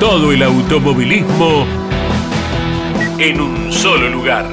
Todo el automovilismo en un solo lugar.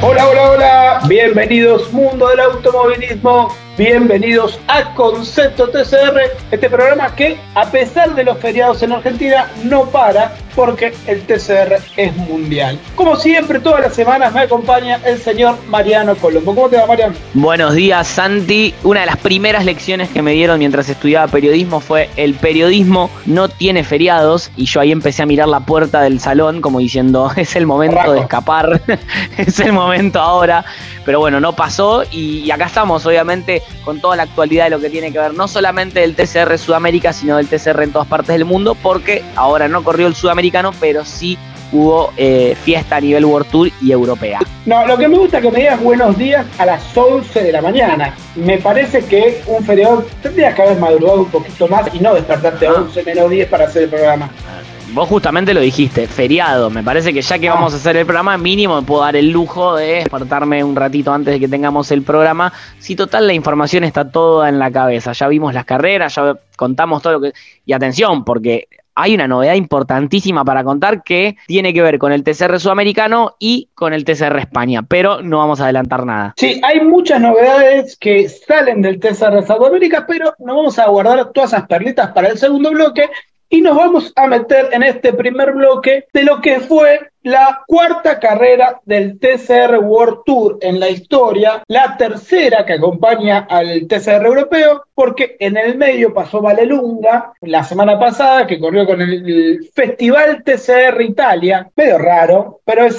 Hola, hola, hola, bienvenidos mundo del automovilismo, bienvenidos a Concepto TCR, este programa que a pesar de los feriados en Argentina no para porque el TCR es mundial. Como siempre, todas las semanas me acompaña el señor Mariano Colombo. ¿Cómo te va, Mariano? Buenos días, Santi. Una de las primeras lecciones que me dieron mientras estudiaba periodismo fue el periodismo no tiene feriados y yo ahí empecé a mirar la puerta del salón como diciendo, es el momento de escapar, es el momento ahora. Pero bueno, no pasó y, acá estamos, obviamente, con toda la actualidad de lo que tiene que ver no solamente del TCR Sudamérica, sino del TCR en todas partes del mundo, porque ahora no corrió el Pero sí hubo eh, fiesta a nivel World Tour y europea. No, lo que me gusta es que me digas buenos días a las 11 de la mañana. Me parece que un feriado tendrías que haber madrugado un poquito más y no despertarte a 11 menos 10 para hacer el programa. Vos justamente lo dijiste, feriado. Me parece que ya que vamos a hacer el programa, mínimo me puedo dar el lujo de despertarme un ratito antes de que tengamos el programa. Si total la información está toda en la cabeza. Ya vimos las carreras, ya contamos todo lo que... Y atención, porque hay una novedad importantísima para contar que tiene que ver con el TCR sudamericano y con el TCR España, pero no vamos a adelantar nada. Sí, hay muchas novedades que salen del TCR Sudamérica, pero no vamos a guardar todas esas perlitas para el segundo bloque y nos vamos a meter en este primer bloque de lo que fue la cuarta carrera del TCR World Tour en la historia, la tercera que acompaña al TCR europeo, porque en el medio pasó Valelunga la semana pasada, que corrió con el Festival TCR Italia, medio raro, pero es,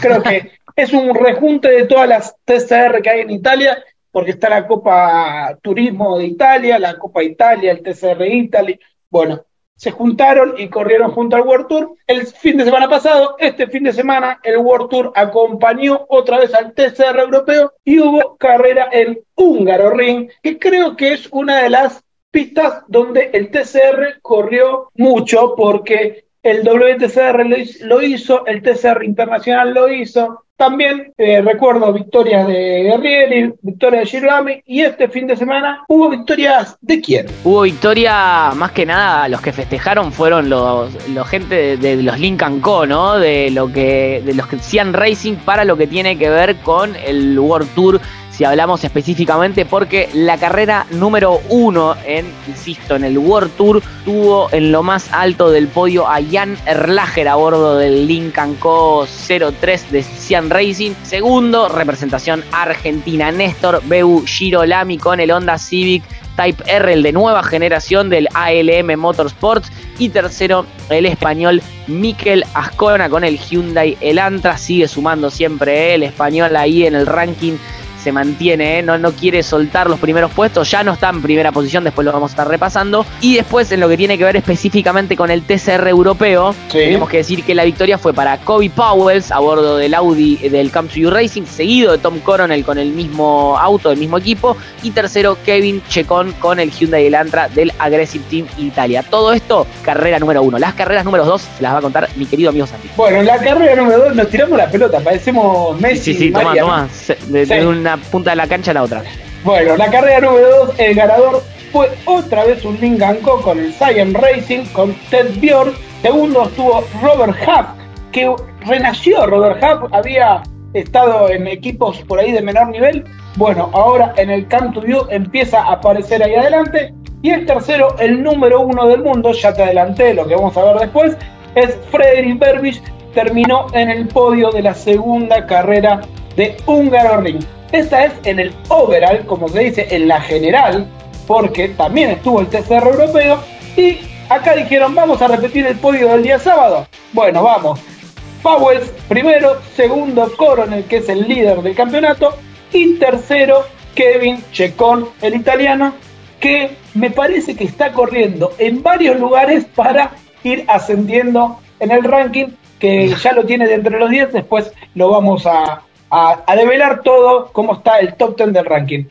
creo que es un rejunte de todas las TCR que hay en Italia, porque está la Copa Turismo de Italia, la Copa Italia, el TCR Italy, bueno, se juntaron y corrieron junto al World Tour. El fin de semana pasado, este fin de semana, el World Tour acompañó otra vez al TCR europeo y hubo carrera en Húngaro Ring, que creo que es una de las pistas donde el TCR corrió mucho porque el WTCR lo hizo, el TCR Internacional lo hizo, también eh, recuerdo victorias de Guerrieri, victorias de Girolami y este fin de semana hubo victorias de quién? Hubo victoria, más que nada, los que festejaron fueron los, los gente de, los Lincoln Co, ¿no? De lo que, de los que hacían Racing para lo que tiene que ver con el World Tour si hablamos específicamente, porque la carrera número uno en, insisto, en el World Tour tuvo en lo más alto del podio a Jan Erlacher a bordo del Lincoln Co 03 de Cian Racing. Segundo, representación argentina, Néstor Beu Girolami con el Honda Civic Type R, el de nueva generación del ALM Motorsports. Y tercero, el español Mikel Ascona con el Hyundai Elantra. Sigue sumando siempre el español ahí en el ranking se mantiene, ¿eh? no, no quiere soltar los primeros puestos, ya no está en primera posición, después lo vamos a estar repasando. Y después en lo que tiene que ver específicamente con el TCR europeo, tenemos que decir que la victoria fue para Kobe Powells a bordo del Audi del Camp to Racing, seguido de Tom Coronel con el mismo auto, del mismo equipo, y tercero Kevin Checon con el Hyundai Elantra del Aggressive Team Italia. Todo esto, carrera número uno. Las carreras número dos se las va a contar mi querido amigo Santi. Bueno, en la carrera número dos nos tiramos la pelota, parecemos Messi. Sí, sí, toma, toma. De, una punta de la cancha la otra. Bueno, la carrera número 2, el ganador fue otra vez un Lincoln Co con el Cyan Racing, con Ted Bjorn. Segundo estuvo Robert Huff, que renació Robert Huff, había estado en equipos por ahí de menor nivel. Bueno, ahora en el Canto View empieza a aparecer ahí adelante. Y el tercero, el número uno del mundo, ya te adelanté lo que vamos a ver después, es Frederick Berbich, terminó en el podio de la segunda carrera de Húngaro Ring. Esta es en el overall, como se dice, en la general, porque también estuvo el TCR europeo. Y acá dijeron, vamos a repetir el podio del día sábado. Bueno, vamos. Powells primero, segundo Coronel, que es el líder del campeonato, y tercero Kevin Checón, el italiano, que me parece que está corriendo en varios lugares para ir ascendiendo en el ranking, que ya lo tiene de entre los 10, después lo vamos a, a, develar todo cómo está el top 10 del ranking.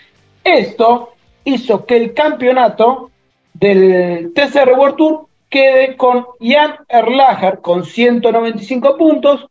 Esto hizo que el campeonato del TCR World Tour quede con Jan Erlacher con 195 puntos,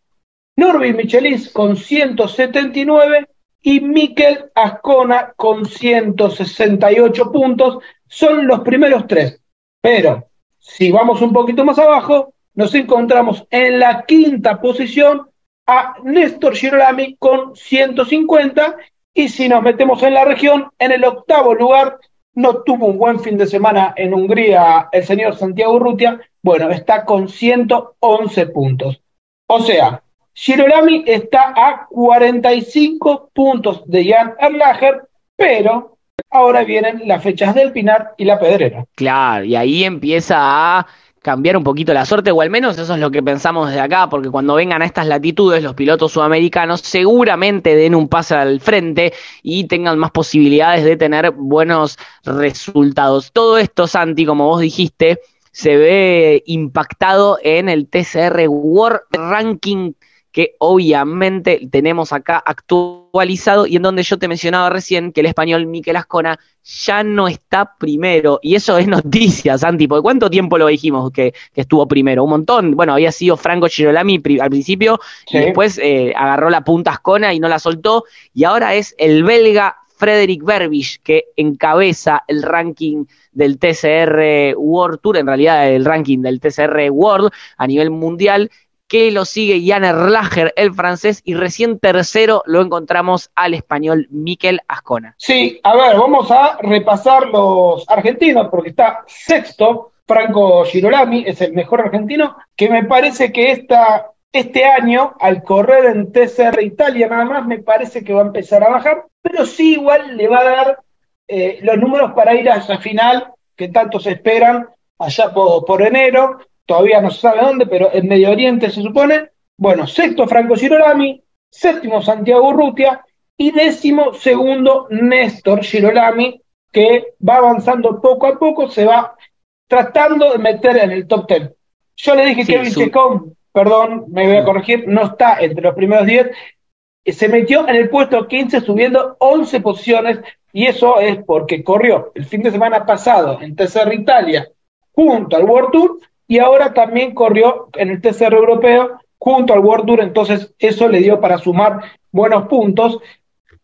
Norby Michelis con 179 y Mikel Ascona con 168 puntos. Son los primeros tres. Pero si vamos un poquito más abajo, nos encontramos en la quinta posición a Néstor Girolami con 150 y si nos metemos en la región, en el octavo lugar, no tuvo un buen fin de semana en Hungría el señor Santiago Urrutia, bueno, está con 111 puntos. O sea, Girolami está a 45 puntos de Jan Erlacher, pero ahora vienen las fechas del Pinar y la Pedrera. Claro, y ahí empieza a cambiar un poquito la suerte, o al menos eso es lo que pensamos desde acá, porque cuando vengan a estas latitudes los pilotos sudamericanos seguramente den un paso al frente y tengan más posibilidades de tener buenos resultados. Todo esto, Santi, como vos dijiste, se ve impactado en el TCR World Ranking que obviamente tenemos acá actualizado y en donde yo te mencionaba recién que el español Miquel Ascona ya no está primero. Y eso es noticia, Santi, porque ¿cuánto tiempo lo dijimos que, estuvo primero? Un montón. Bueno, había sido Franco Girolami al principio y después eh, agarró la punta Ascona y no la soltó. Y ahora es el belga Frederick Berbich que encabeza el ranking del TCR World Tour, en realidad el ranking del TCR World a nivel mundial que lo sigue Jan Erlacher, el francés, y recién tercero lo encontramos al español Miquel Ascona. Sí, a ver, vamos a repasar los argentinos, porque está sexto Franco Girolami, es el mejor argentino, que me parece que esta, este año, al correr en TCR Italia nada más, me parece que va a empezar a bajar, pero sí igual le va a dar eh, los números para ir a esa final que tanto se esperan allá por enero todavía no se sabe dónde, pero en Medio Oriente se supone. Bueno, sexto Franco Girolami, séptimo Santiago Urrutia y décimo segundo Néstor Girolami, que va avanzando poco a poco, se va tratando de meter en el top ten. Yo le dije que Kevin Secón, perdón, me voy a corregir, no está entre los primeros 10, se metió en el puesto 15 subiendo 11 posiciones y eso es porque corrió el fin de semana pasado en TCR Italia junto al World Tour y ahora también corrió en el TCR europeo junto al World Tour, entonces eso le dio para sumar buenos puntos.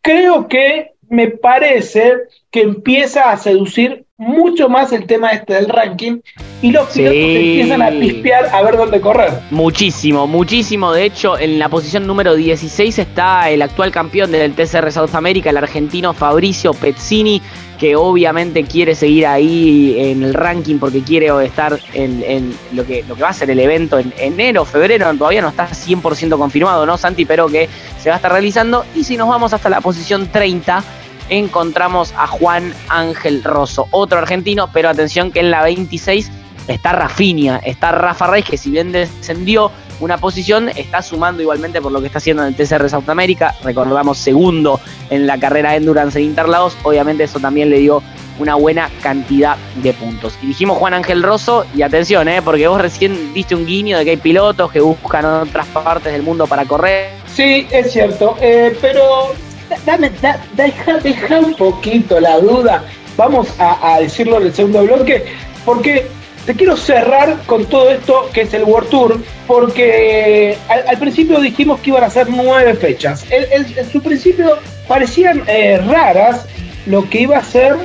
Creo que me parece que empieza a seducir mucho más el tema este del ranking y los pilotos empiezan a pispear a ver dónde correr. Muchísimo, muchísimo. De hecho, en la posición número 16 está el actual campeón del TCR South America, el argentino Fabricio Pezzini, que obviamente quiere seguir ahí en el ranking porque quiere estar en, lo, que, lo que va a ser el evento en enero, febrero, todavía no está 100% confirmado, ¿no, Santi? Pero que se va a estar realizando. Y si nos vamos hasta la posición 30, encontramos a Juan Ángel Rosso, otro argentino, pero atención que en la 26 está Rafinha, está Rafa Reis, que si bien descendió una posición, está sumando igualmente por lo que está haciendo en el TCR South America. Recordamos segundo en la carrera Endurance en Interlagos. Obviamente eso también le dio una buena cantidad de puntos. Y dijimos Juan Ángel Rosso, y atención, ¿eh? porque vos recién diste un guiño de que hay pilotos que buscan otras partes del mundo para correr. Sí, es cierto, eh, pero dame, deja, un poquito la duda. Vamos a, decirlo en el segundo bloque, porque te quiero cerrar con todo esto que es el World Tour, porque al, principio dijimos que iban a ser nueve fechas. en su principio parecían eh, raras lo que iba a ser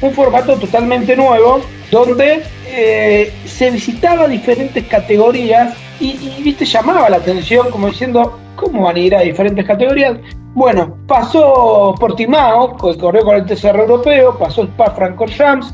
un formato totalmente nuevo, donde eh, se visitaba diferentes categorías y, viste llamaba la atención como diciendo cómo van a ir a diferentes categorías. Bueno, pasó Portimao, que corrió con el TCR europeo, pasó Spa Francorchamps,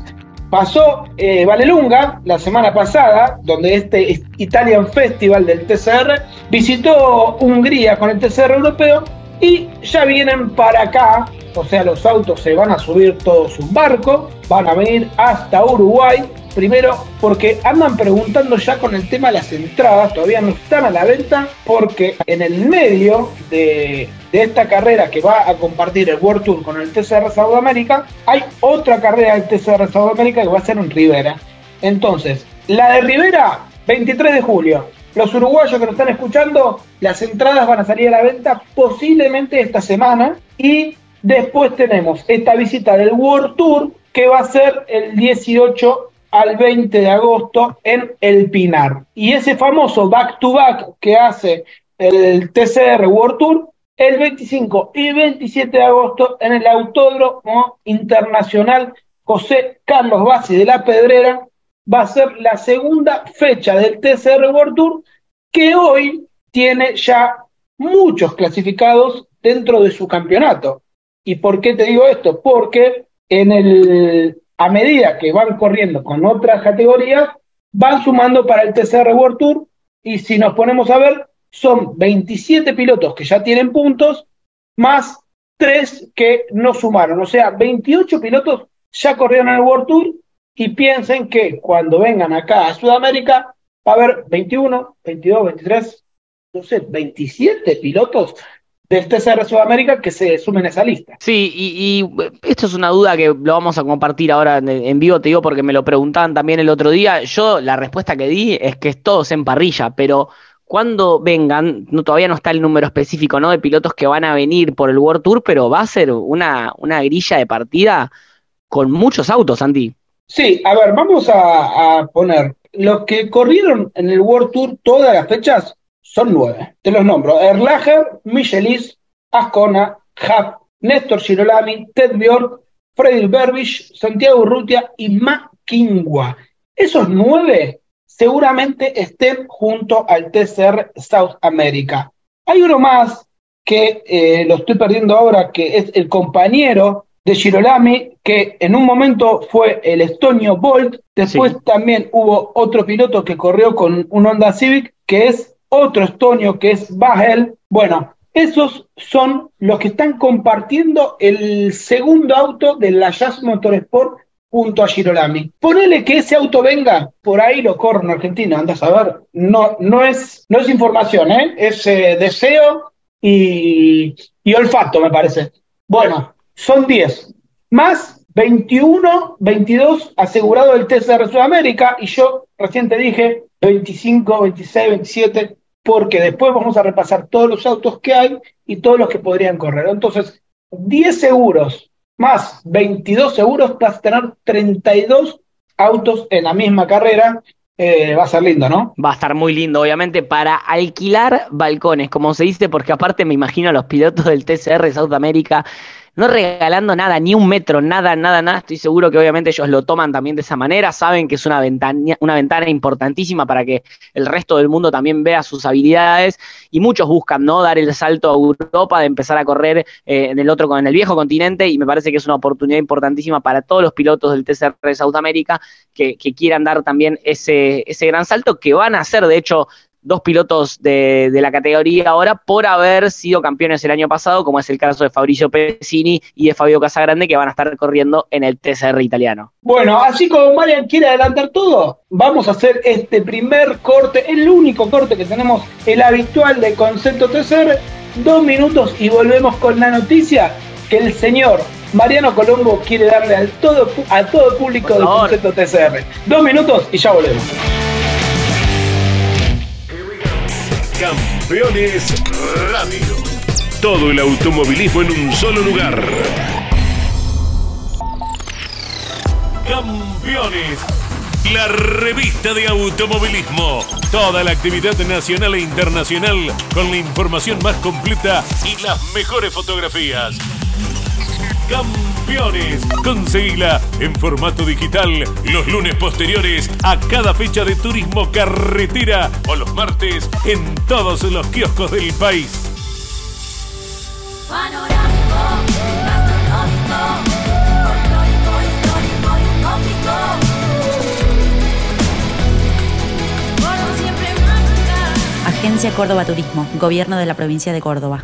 Pasó eh, Valelunga la semana pasada, donde este Italian Festival del TCR visitó Hungría con el TCR europeo y ya vienen para acá, o sea, los autos se van a subir todos un barco, van a venir hasta Uruguay, primero porque andan preguntando ya con el tema de las entradas, todavía no están a la venta, porque en el medio de, de esta carrera que va a compartir el World Tour con el TCR Sudamérica, hay otra carrera del TCR Sudamérica que va a ser en Rivera. Entonces, la de Rivera, 23 de julio. Los uruguayos que nos están escuchando, las entradas van a salir a la venta posiblemente esta semana. Y después tenemos esta visita del World Tour que va a ser el 18 al 20 de agosto en El Pinar. Y ese famoso back-to-back que hace el TCR World Tour el 25 y 27 de agosto en el Autódromo Internacional José Carlos Bassi de la Pedrera va a ser la segunda fecha del TCR World Tour que hoy tiene ya muchos clasificados dentro de su campeonato. ¿Y por qué te digo esto? Porque en el, a medida que van corriendo con otras categorías, van sumando para el TCR World Tour y si nos ponemos a ver, son 27 pilotos que ya tienen puntos, más 3 que no sumaron. O sea, 28 pilotos ya corrieron en el World Tour y piensen que cuando vengan acá a Sudamérica va a haber 21, 22, 23, no sé, 27 pilotos del TCR Sudamérica que se sumen a esa lista. Sí, y, esto es una duda que lo vamos a compartir ahora en, vivo, te digo, porque me lo preguntaban también el otro día. Yo la respuesta que di es que es todos en parrilla, pero cuando vengan, no, todavía no está el número específico ¿no? de pilotos que van a venir por el World Tour, pero va a ser una, una grilla de partida con muchos autos, Andy. Sí, a ver, vamos a, poner. Los que corrieron en el World Tour todas las fechas son nueve. Te los nombro. Erlacher, Michelis, Ascona, Hack, Néstor Girolami, Ted Bjork, Freddy Berbich, Santiago Urrutia y Maquingua. Esos nueve seguramente estén junto al TCR South America. Hay uno más que eh, lo estoy perdiendo ahora, que es el compañero de Girolami, que en un momento fue el estonio Bolt, después también hubo otro piloto que corrió con un Honda Civic, que es otro estonio, que es Bahel. Bueno, esos son los que están compartiendo el segundo auto de la Jazz Motorsport junto a Girolami. Ponele que ese auto venga, por ahí lo corro en Argentina, andas a ver. No, no, es, no es información, ¿eh? es eh, deseo y, y olfato, me parece. Bueno, son 10, más 21, 22 asegurado del TCR Sudamérica y yo recién te dije 25, 26, 27, porque después vamos a repasar todos los autos que hay y todos los que podrían correr. Entonces, 10 seguros más 22 seguros vas a tener 32 autos en la misma carrera eh, va a ser lindo, ¿no? Va a estar muy lindo, obviamente, para alquilar balcones, como se dice, porque aparte me imagino a los pilotos del TCR South America no regalando nada, ni un metro, nada, nada, nada. Estoy seguro que obviamente ellos lo toman también de esa manera, saben que es una ventana, una ventana importantísima para que el resto del mundo también vea sus habilidades y muchos buscan, ¿no? Dar el salto a Europa, de empezar a correr eh, en el otro, en el viejo continente y me parece que es una oportunidad importantísima para todos los pilotos del TCR de Sudamérica que, que quieran dar también ese, ese gran salto que van a hacer, de hecho, dos pilotos de, la categoría ahora por haber sido campeones el año pasado, como es el caso de Fabricio Pesini y de Fabio Casagrande, que van a estar corriendo en el TCR italiano. Bueno, así como Marian quiere adelantar todo, vamos a hacer este primer corte, el único corte que tenemos, el habitual de Concepto TCR, dos minutos y volvemos con la noticia que el señor Mariano Colombo quiere darle al todo, a todo el público del Concepto TCR. Dos minutos y ya volvemos. Campeones Radio. Todo el automovilismo en un solo lugar. Campeones. La revista de automovilismo. Toda la actividad nacional e internacional con la información más completa y las mejores fotografías. Campeones. Conseguila en formato digital los lunes posteriores a cada fecha de turismo carretera o los martes en todos los kioscos del país. Agencia Córdoba Turismo, Gobierno de la Provincia de Córdoba.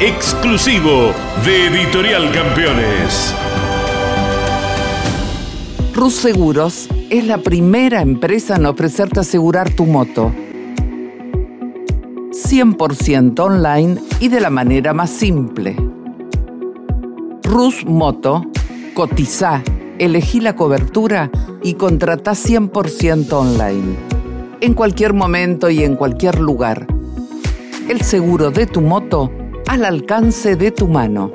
Exclusivo de Editorial Campeones. Rus Seguros es la primera empresa en ofrecerte asegurar tu moto. 100% online y de la manera más simple. Rus Moto, cotiza, elegí la cobertura y contrata 100% online. En cualquier momento y en cualquier lugar. El seguro de tu moto al alcance de tu mano.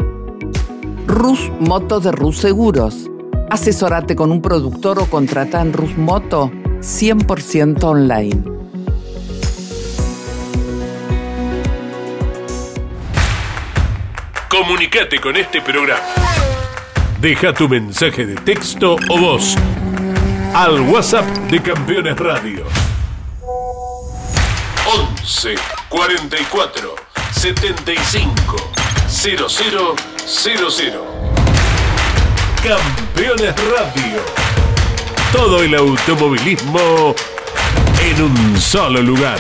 Rus Moto de Rus Seguros. Asesórate con un productor o contrata en Rus Moto 100% online. Comunicate con este programa. Deja tu mensaje de texto o voz al WhatsApp de Campeones Radio. 11 44 75 0000. Campeones Radio. Todo el automovilismo en un solo lugar.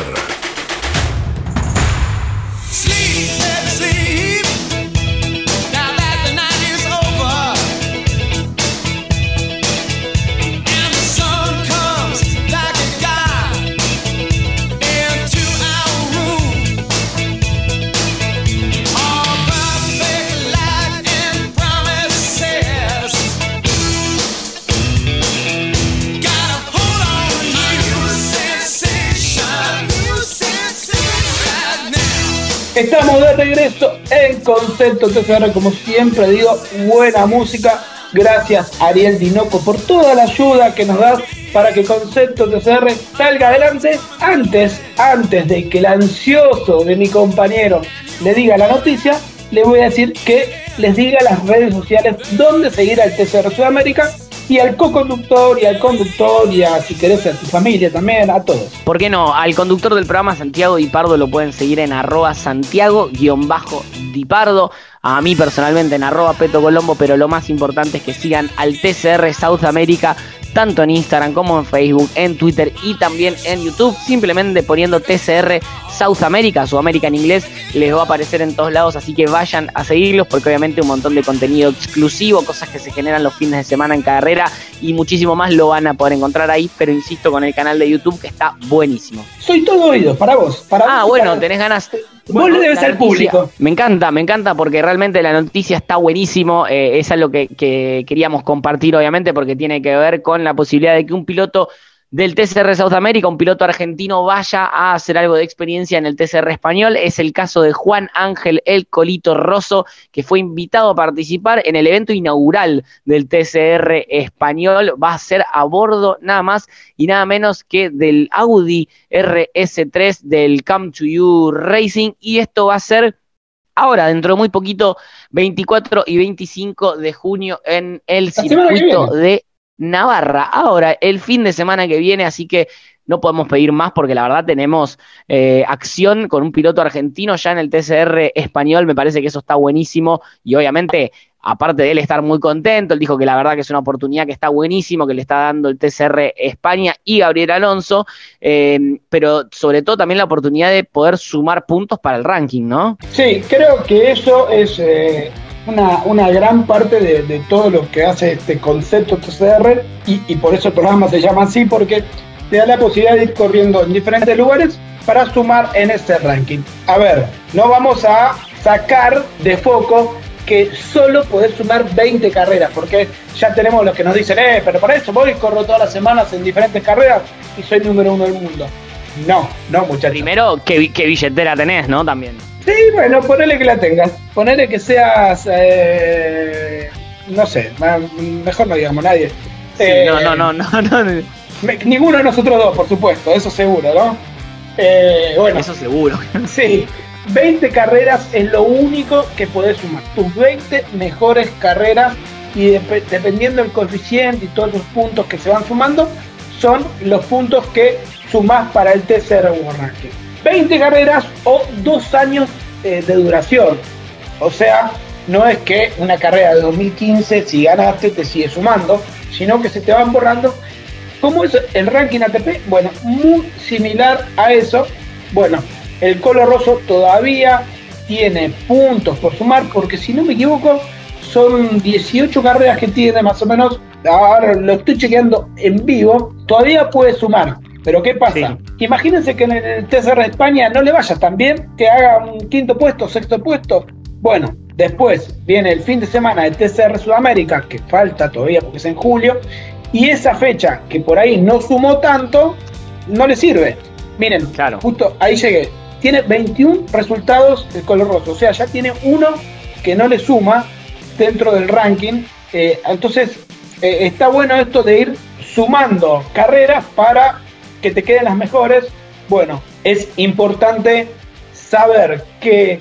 Estamos de regreso en Concepto TCR, como siempre digo, buena música. Gracias Ariel Dinoco por toda la ayuda que nos das para que Concepto TCR salga adelante. Antes, antes de que el ansioso de mi compañero le diga la noticia, le voy a decir que les diga las redes sociales donde seguir al TCR Sudamérica y al co-conductor y al conductor y a, si querés, a tu familia también, a todos. ¿Por qué no? Al conductor del programa Santiago Dipardo lo pueden seguir en arroba Santiago-Dipardo. A mí personalmente en arroba Peto Colombo, pero lo más importante es que sigan al TCR South America tanto en Instagram como en Facebook, en Twitter y también en YouTube, simplemente poniendo TCR South America, Sudamérica en inglés, les va a aparecer en todos lados, así que vayan a seguirlos porque obviamente un montón de contenido exclusivo, cosas que se generan los fines de semana en carrera y muchísimo más lo van a poder encontrar ahí, pero insisto con el canal de YouTube que está buenísimo. Soy todo oído, para vos. Para ah, vos, bueno, para- tenés ganas. Vos Bueno, le debes la al noticia- público. Me encanta, me encanta porque realmente la noticia está buenísimo. Eh, es algo que, que queríamos compartir, obviamente, porque tiene que ver con la posibilidad de que un piloto del TCR South America, un piloto argentino, vaya a hacer algo de experiencia en el TCR español. Es el caso de Juan Ángel El Colito Rosso, que fue invitado a participar en el evento inaugural del TCR español. Va a ser a bordo nada más y nada menos que del Audi RS3 del Come to You Racing. Y esto va a ser ahora, dentro de muy poquito, 24 y 25 de junio en el circuito de Navarra. Ahora, el fin de semana que viene, así que no podemos pedir más porque la verdad tenemos eh, acción con un piloto argentino ya en el TCR español, me parece que eso está buenísimo y obviamente aparte de él estar muy contento, él dijo que la verdad que es una oportunidad que está buenísimo, que le está dando el TCR España y Gabriel Alonso, eh, pero sobre todo también la oportunidad de poder sumar puntos para el ranking, ¿no? Sí, creo que eso es eh, una, una gran parte de, de todo lo que hace este concepto TCR y, y por eso el programa se llama así, porque te da la posibilidad de ir corriendo en diferentes lugares para sumar en ese ranking. A ver, no vamos a sacar de foco que solo podés sumar 20 carreras, porque ya tenemos los que nos dicen, eh, pero para eso voy y corro todas las semanas en diferentes carreras y soy número uno del mundo. No, no, muchachos. Primero, ¿qué, qué billetera tenés, no? También. Sí, bueno, ponele que la tengas. Ponele que seas. eh, no sé, mejor no digamos nadie. Sí, Eh, no, no, no, no, no, me- ninguno de nosotros dos, por supuesto, eso seguro, ¿no? Eh, bueno, eso seguro. sí. 20 carreras es lo único que podés sumar. Tus 20 mejores carreras y dep- dependiendo del coeficiente y todos los puntos que se van sumando, son los puntos que sumás para el TCR World Ranking. 20 carreras o dos años eh, de duración. O sea, no es que una carrera de 2015, si ganaste, te sigue sumando, sino que se te van borrando. ¿Cómo es el ranking ATP? Bueno, muy similar a eso. Bueno, el Colo Rosso todavía tiene puntos por sumar, porque si no me equivoco, son 18 carreras que tiene más o menos. Ahora lo estoy chequeando en vivo. Todavía puede sumar. Pero ¿qué pasa? Imagínense que en el TCR de España no le vaya tan bien, que haga un quinto puesto, sexto puesto. Bueno, después viene el fin de semana de TCR Sudamérica, que falta todavía porque es en julio, y esa fecha que por ahí no sumó tanto, no le sirve. Miren, claro. justo ahí llegué. Tiene 21 resultados el color rojo, o sea, ya tiene uno que no le suma dentro del ranking. Eh, entonces, eh, está bueno esto de ir sumando carreras para que te queden las mejores. Bueno, es importante saber que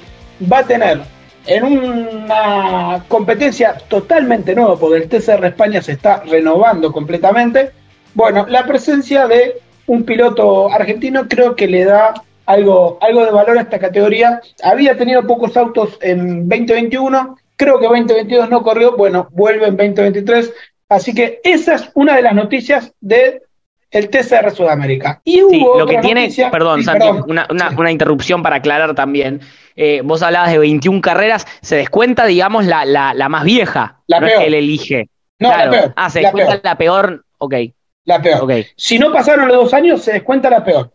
va a tener en una competencia totalmente nueva, porque el TCR España se está renovando completamente. Bueno, la presencia de un piloto argentino creo que le da algo, algo de valor a esta categoría. Había tenido pocos autos en 2021, creo que 2022 no corrió, bueno, vuelve en 2023. Así que esa es una de las noticias de el TCR Sudamérica. Y hubo lo que tiene, perdón, Santi, Una, interrupción para aclarar también. Eh, vos hablabas de 21 carreras, se descuenta, digamos, la, la, más vieja. La no peor. Es que él elige. No, la peor. Ah, se descuenta la peor. Ok. La peor. Si no pasaron los dos años, se descuenta la peor.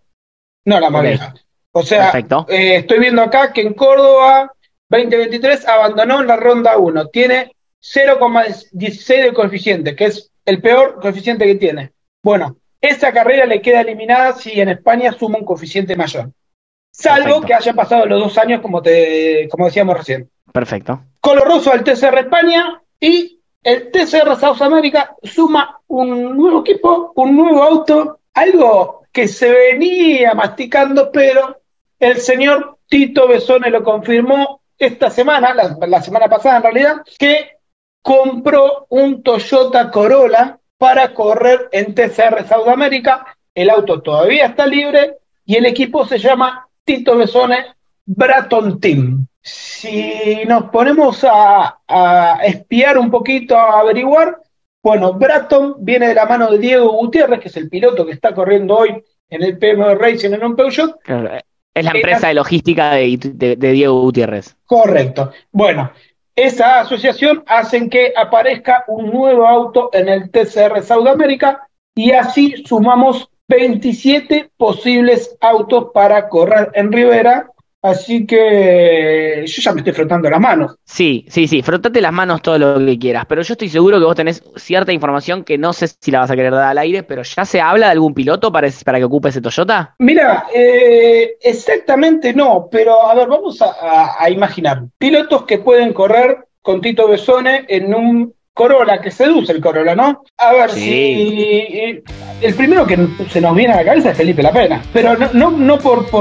No la más vieja. O sea, eh, estoy viendo acá que en Córdoba 2023 abandonó en la ronda 1. Tiene 0,16 de coeficiente, que es el peor coeficiente que tiene. Bueno, esa carrera le queda eliminada si en España suma un coeficiente mayor. Salvo que hayan pasado los dos años, como, te, como decíamos recién. Perfecto. Coloroso al TCR España y el TCR South America suma un nuevo equipo, un nuevo auto, algo que se venía masticando, pero el señor Tito Besone lo confirmó esta semana, la, la semana pasada en realidad, que compró un Toyota Corolla para correr en TCR Sudamérica. El auto todavía está libre y el equipo se llama Tito Besone Braton Team. Si nos ponemos a, espiar un poquito, a averiguar, bueno, Braton viene de la mano de Diego Gutiérrez, que es el piloto que está corriendo hoy en el PMO Racing en un Peugeot. Es la empresa de logística de, Diego Gutiérrez. Correcto. Bueno, esa asociación hacen que aparezca un nuevo auto en el TCR Sudamérica y así sumamos 27 posibles autos para correr en Rivera Así que yo ya me estoy frotando las manos. Sí, sí, sí, frotate las manos todo lo que quieras, pero yo estoy seguro que vos tenés cierta información que no sé si la vas a querer dar al aire, pero ¿ya se habla de algún piloto para, para que ocupe ese Toyota? Mira, eh, exactamente no, pero a ver, vamos a, imaginar. Pilotos que pueden correr con Tito Besone en un Corolla, que seduce el Corolla, ¿no? A ver si. El primero que se nos viene a la cabeza es Felipe La Pena. Pero no, no, no por,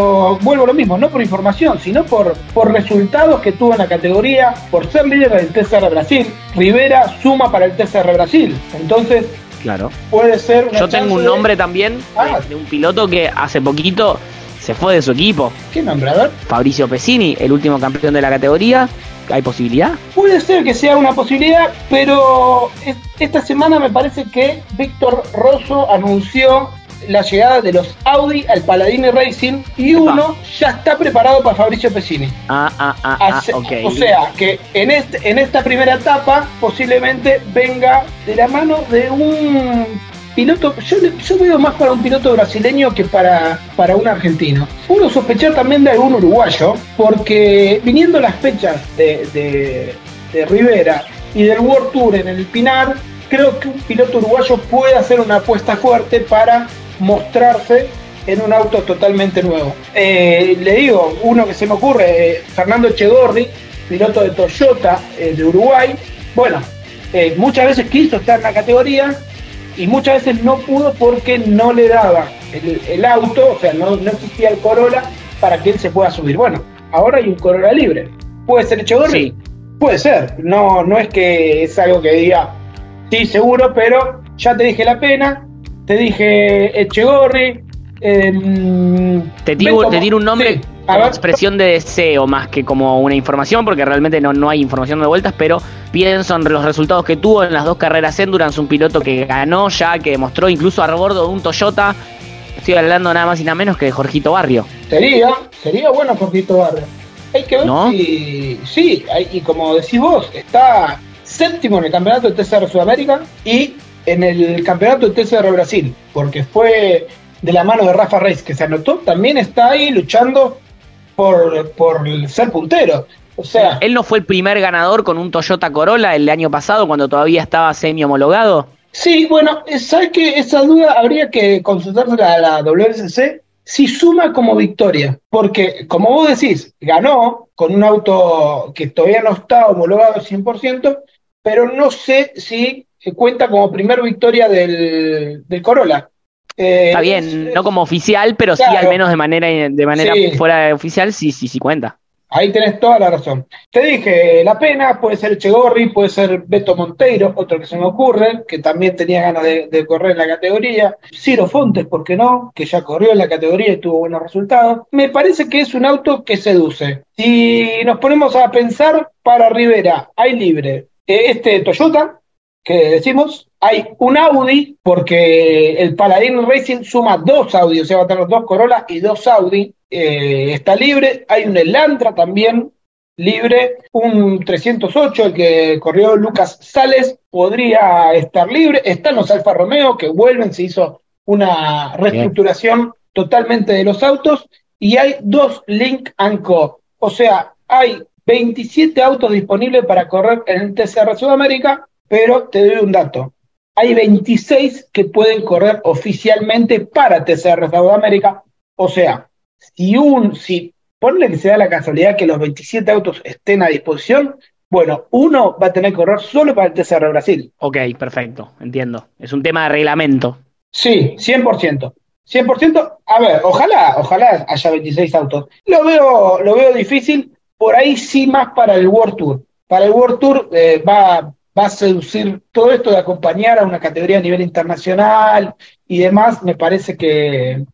Vuelvo a lo mismo, no por información, sino por, por resultados que tuvo en la categoría, por ser líder del TCR Brasil. Rivera suma para el TCR Brasil. Entonces. Claro. Puede ser. Yo tengo un nombre también ah. de, un piloto que hace poquito se fue de su equipo. ¿Qué nombre? A ver. Fabricio Pesini, el último campeón de la categoría. ¿Hay posibilidad? Puede ser que sea una posibilidad, pero esta semana me parece que Víctor Rosso anunció la llegada de los Audi al Paladini Racing y uno ya está preparado para Fabricio Pesini. Ah, ah, ah, ah O sea que en, este, en esta primera etapa posiblemente venga de la mano de un piloto, yo, veo más para un piloto brasileño que para, para un argentino. Uno sospechar también de algún uruguayo, porque viniendo las fechas de, de, Rivera y del World Tour en el Pinar, creo que un piloto uruguayo puede hacer una apuesta fuerte para mostrarse en un auto totalmente nuevo. Eh, le digo, uno que se me ocurre, eh, Fernando Echegorri, piloto de Toyota eh, de Uruguay. Bueno, muchas veces quiso estar en la categoría, y muchas veces no pudo porque no le daba el, auto, o sea, no, existía el Corolla para que él se pueda subir. Bueno, ahora hay un Corolla libre. ¿Puede ser Echegorri? Sí. Puede ser, no, no es que es algo que diga, sí, seguro, pero ya te dije la pena, te dije Echegorri. Eh, te, tiro, te tiro un nombre como expresión de deseo más que como una información, porque realmente no, no hay información de vueltas, pero pienso en los resultados que tuvo en las dos carreras Endurance, un piloto que ganó ya, que demostró incluso a bordo de un Toyota. Estoy hablando nada más y nada menos que de Jorgito Barrio. Sería, sería bueno Jorgito Barrio. Hay que ver si. Sí, y como decís vos, está séptimo en el campeonato de TCR Sudamérica y en el campeonato de TCR Brasil, porque fue de la mano de Rafa Reis que se anotó, también está ahí luchando por, por ser puntero. O sea, él no fue el primer ganador con un Toyota Corolla el año pasado cuando todavía estaba semi homologado. Sí, bueno, sabes que esa duda habría que consultársela a la WSC si suma como victoria, porque como vos decís, ganó con un auto que todavía no está homologado al 100%, pero no sé si cuenta como primer victoria del, del Corolla. Eh, Está bien, no como oficial, pero sí al menos de manera, de manera fuera oficial, sí, sí, sí cuenta. Ahí tenés toda la razón. Te dije, la pena puede ser Chegorri, puede ser Beto Monteiro, otro que se me ocurre, que también tenía ganas de, correr en la categoría. Ciro Fontes, ¿por qué no? Que ya corrió en la categoría y tuvo buenos resultados. Me parece que es un auto que seduce. Si nos ponemos a pensar, para Rivera hay libre eh, este Toyota, que decimos, hay un Audi, porque el Paladin Racing suma dos Audi, o sea, va a tener dos Corolla y dos Audi, eh, está libre, hay un Elantra también libre, un 308, el que corrió Lucas Sales, podría estar libre, están los Alfa Romeo, que vuelven, se hizo una reestructuración totalmente de los autos, y hay dos Link Co. O sea, hay 27 autos disponibles para correr en el TCR Sudamérica, pero te doy un dato. Hay 26 que pueden correr oficialmente para TCR Sudamérica. O sea, si un, si ponle que se da la casualidad que los 27 autos estén a disposición, bueno, uno va a tener que correr solo para el TCR Brasil. Ok, perfecto, entiendo. Es un tema de reglamento. Sí, 100%. 100%, a ver, ojalá, ojalá haya 26 autos. Lo veo, lo veo difícil, por ahí sí más para el World Tour. Para el World Tour eh, va, va a seducir todo esto de acompañar a una categoría a nivel internacional y demás, me parece que,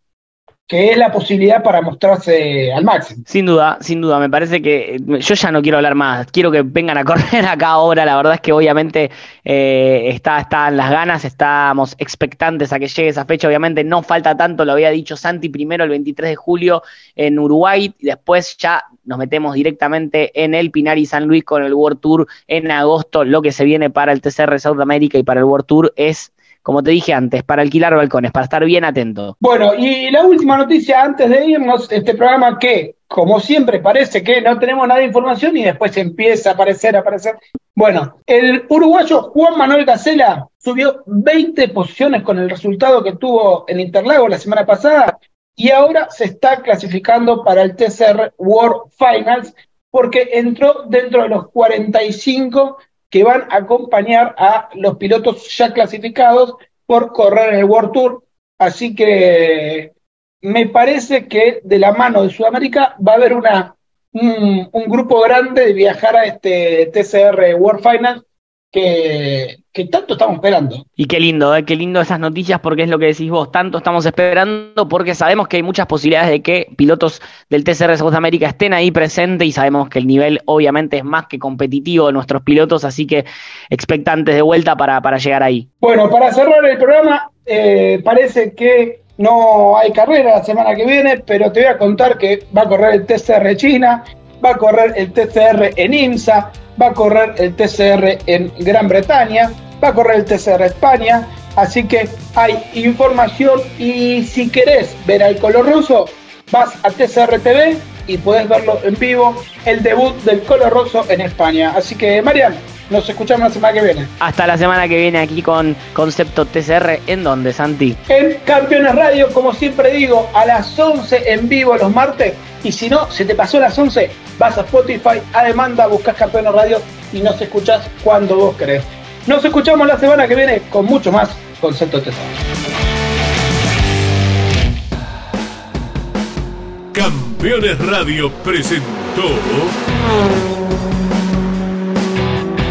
que es la posibilidad para mostrarse al máximo. Sin duda, sin duda, me parece que eh, yo ya no quiero hablar más, quiero que vengan a correr acá ahora, la verdad es que obviamente eh, está, están las ganas, estamos expectantes a que llegue esa fecha, obviamente no falta tanto, lo había dicho Santi primero el 23 de julio en Uruguay, y después ya nos metemos directamente en el Pinar y San Luis con el World Tour en agosto, lo que se viene para el TCR South America y para el World Tour es como te dije antes, para alquilar balcones, para estar bien atento. Bueno, y la última noticia antes de irnos, este programa que, como siempre, parece que no tenemos nada de información y después empieza a aparecer, a aparecer. Bueno, el uruguayo Juan Manuel Gacela subió 20 posiciones con el resultado que tuvo en Interlago la semana pasada y ahora se está clasificando para el TCR World Finals porque entró dentro de los 45 que van a acompañar a los pilotos ya clasificados por correr en el World Tour. Así que me parece que de la mano de Sudamérica va a haber una, un, grupo grande de viajar a este TCR World Final que, tanto estamos esperando. Y qué lindo, ¿eh? qué lindo esas noticias porque es lo que decís vos, tanto estamos esperando porque sabemos que hay muchas posibilidades de que pilotos del TCR de América estén ahí presentes y sabemos que el nivel obviamente es más que competitivo de nuestros pilotos, así que expectantes de vuelta para, para llegar ahí. Bueno, para cerrar el programa, eh, parece que no hay carrera la semana que viene, pero te voy a contar que va a correr el TCR China, va a correr el TCR en IMSA, va a correr el TCR en Gran Bretaña, va a correr el TCR España, así que hay información y si querés ver al color roso, vas a TCR TV y puedes verlo en vivo, el debut del color roso en España. Así que, Marian, nos escuchamos la semana que viene. Hasta la semana que viene aquí con Concepto TCR. ¿En dónde, Santi? En Campeones Radio, como siempre digo, a las 11 en vivo los martes. Y si no, se te pasó las 11, vas a Spotify, a demanda, buscas Campeones Radio y nos escuchás cuando vos querés. Nos escuchamos la semana que viene con mucho más Concepto TCR. Campeones Radio presentó